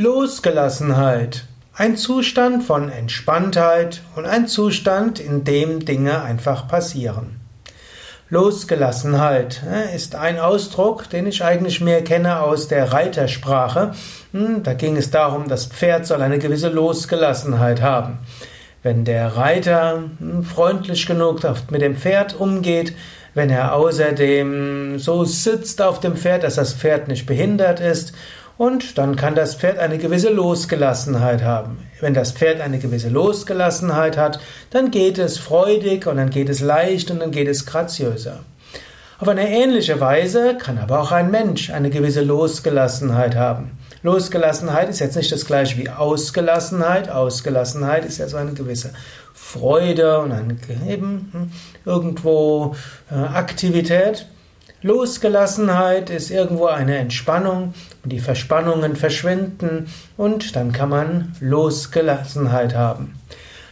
Losgelassenheit. Ein Zustand von Entspanntheit und ein Zustand, in dem Dinge einfach passieren. Losgelassenheit äh, ist ein Ausdruck, den ich eigentlich mehr kenne aus der Reitersprache. Hm, da ging es darum, das Pferd soll eine gewisse Losgelassenheit haben. Wenn der Reiter hm, freundlich genug mit dem Pferd umgeht, wenn er außerdem so sitzt auf dem Pferd, dass das Pferd nicht behindert ist und dann kann das Pferd eine gewisse Losgelassenheit haben. Wenn das Pferd eine gewisse Losgelassenheit hat, dann geht es freudig und dann geht es leicht und dann geht es graziöser. Auf eine ähnliche Weise kann aber auch ein Mensch eine gewisse Losgelassenheit haben. Losgelassenheit ist jetzt nicht das gleiche wie Ausgelassenheit. Ausgelassenheit ist ja so eine gewisse Freude und ein eben hm, irgendwo äh, Aktivität. Losgelassenheit ist irgendwo eine Entspannung und die Verspannungen verschwinden und dann kann man Losgelassenheit haben.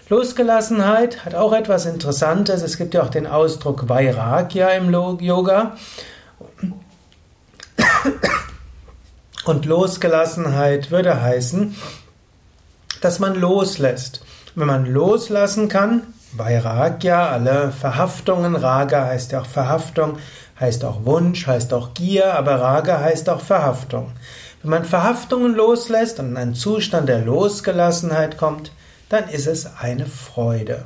Losgelassenheit hat auch etwas Interessantes. Es gibt ja auch den Ausdruck Vairagya im Yoga. Und Losgelassenheit würde heißen, dass man loslässt. Wenn man loslassen kann, Vairagya, alle Verhaftungen, Raga heißt ja auch Verhaftung, heißt auch Wunsch, heißt auch Gier, aber Raga heißt auch Verhaftung. Wenn man Verhaftungen loslässt und in einen Zustand der Losgelassenheit kommt, dann ist es eine Freude.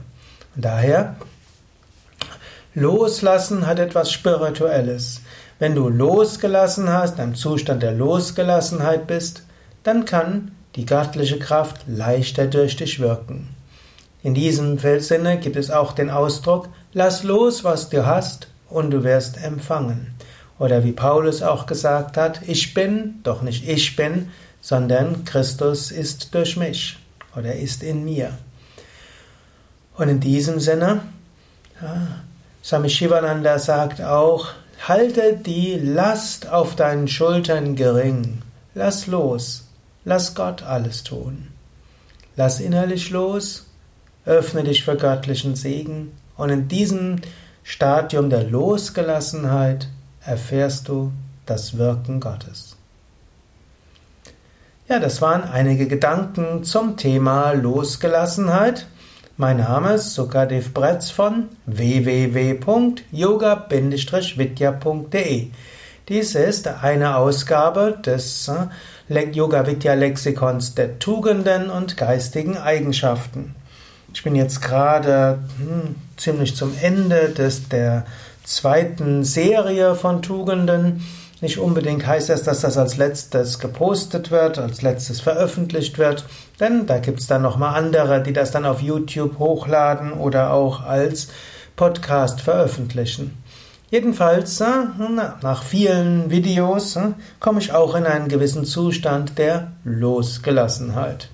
Und daher, Loslassen hat etwas Spirituelles. Wenn du losgelassen hast, in einem Zustand der Losgelassenheit bist, dann kann die göttliche Kraft leichter durch dich wirken. In diesem Sinne gibt es auch den Ausdruck, lass los, was du hast, und du wirst empfangen. Oder wie Paulus auch gesagt hat, ich bin, doch nicht ich bin, sondern Christus ist durch mich oder ist in mir. Und in diesem Sinne, ja, Swami Shivananda sagt auch, halte die Last auf deinen Schultern gering, lass los, lass Gott alles tun. Lass innerlich los, öffne dich für göttlichen Segen und in diesem Stadium der Losgelassenheit erfährst du das Wirken Gottes. Ja, das waren einige Gedanken zum Thema Losgelassenheit. Mein Name ist Sukadev Bretz von www.yoga-vidya.de. Dies ist eine Ausgabe des äh, Yoga Vidya Lexikons der Tugenden und geistigen Eigenschaften. Ich bin jetzt gerade hm, ziemlich zum Ende des, der zweiten Serie von Tugenden. Nicht unbedingt heißt das, dass das als letztes gepostet wird, als letztes veröffentlicht wird, denn da gibt es dann nochmal andere, die das dann auf YouTube hochladen oder auch als Podcast veröffentlichen. Jedenfalls, äh, nach vielen Videos äh, komme ich auch in einen gewissen Zustand der Losgelassenheit.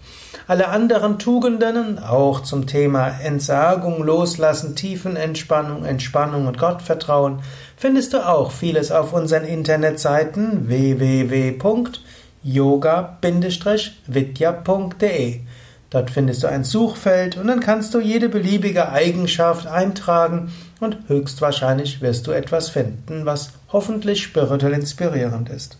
Alle anderen Tugenden, auch zum Thema Entsagung, Loslassen, Tiefenentspannung, Entspannung und Gottvertrauen, findest du auch vieles auf unseren Internetseiten www.yoga-vidya.de. Dort findest du ein Suchfeld und dann kannst du jede beliebige Eigenschaft eintragen und höchstwahrscheinlich wirst du etwas finden, was hoffentlich spirituell inspirierend ist.